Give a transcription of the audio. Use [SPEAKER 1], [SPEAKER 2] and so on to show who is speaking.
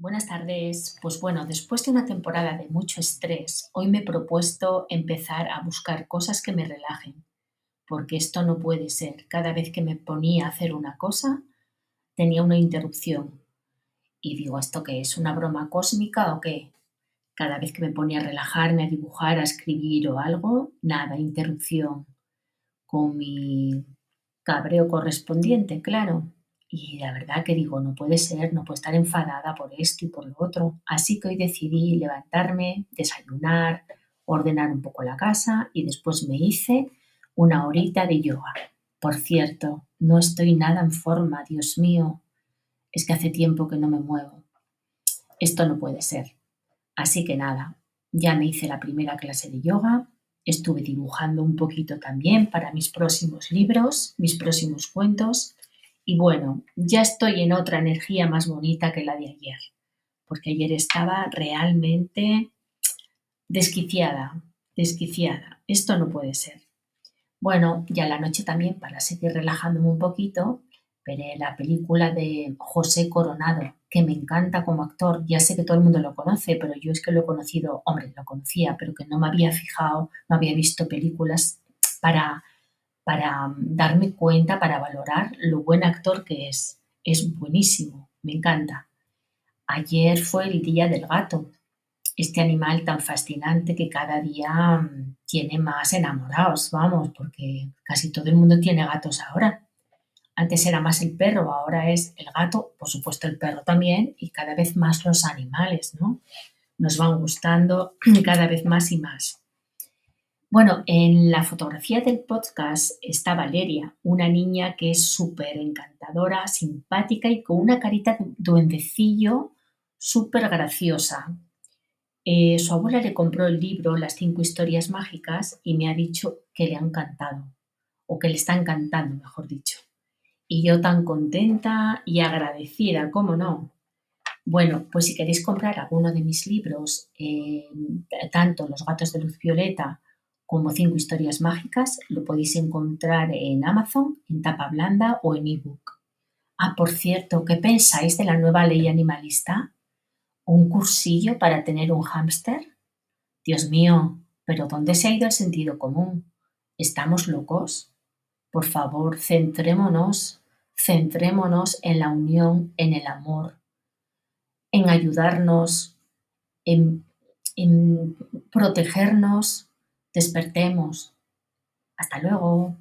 [SPEAKER 1] Buenas tardes. Pues bueno, después de una temporada de mucho estrés, hoy me he propuesto empezar a buscar cosas que me relajen, porque esto no puede ser. Cada vez que me ponía a hacer una cosa, tenía una interrupción. Y digo, ¿esto qué es? ¿Una broma cósmica o qué? Cada vez que me ponía a relajarme, a dibujar, a escribir o algo, nada, interrupción. Con mi cabreo correspondiente, claro. Y la verdad que digo, no puede ser, no puedo estar enfadada por esto y por lo otro. Así que hoy decidí levantarme, desayunar, ordenar un poco la casa y después me hice una horita de yoga. Por cierto, no estoy nada en forma, Dios mío. Es que hace tiempo que no me muevo. Esto no puede ser. Así que nada, ya me hice la primera clase de yoga, estuve dibujando un poquito también para mis próximos libros, mis próximos cuentos y bueno, ya estoy en otra energía más bonita que la de ayer, porque ayer estaba realmente desquiciada, desquiciada. Esto no puede ser. Bueno, ya la noche también, para seguir relajándome un poquito, veré la película de José Coronado, que me encanta como actor. Ya sé que todo el mundo lo conoce, pero yo es que lo he conocido, hombre, lo conocía, pero que no me había fijado, no había visto películas para para mm, darme cuenta, para valorar lo buen actor que es. Es buenísimo, me encanta. Ayer fue el Día del Gato, este animal tan fascinante que cada día mm, tiene más enamorados, vamos, porque casi todo el mundo tiene gatos ahora. Antes era más el perro, ahora es el gato, por supuesto el perro también, y cada vez más los animales, ¿no? Nos van gustando cada vez más y más. Bueno, en la fotografía del podcast está Valeria, una niña que es súper encantadora, simpática y con una carita de duendecillo súper graciosa. Eh, su abuela le compró el libro Las cinco historias mágicas y me ha dicho que le ha encantado, o que le está encantando, mejor dicho. Y yo tan contenta y agradecida, ¿cómo no? Bueno, pues si queréis comprar alguno de mis libros, eh, tanto Los gatos de luz violeta, como Cinco historias mágicas, lo podéis encontrar en Amazon, en tapa blanda o en ebook. Ah, por cierto, ¿qué pensáis de la nueva ley animalista? ¿Un cursillo para tener un hámster? Dios mío, pero ¿dónde se ha ido el sentido común? ¿Estamos locos? Por favor, centrémonos, centrémonos en la unión, en el amor, en ayudarnos, en, en protegernos Despertemos. Hasta luego.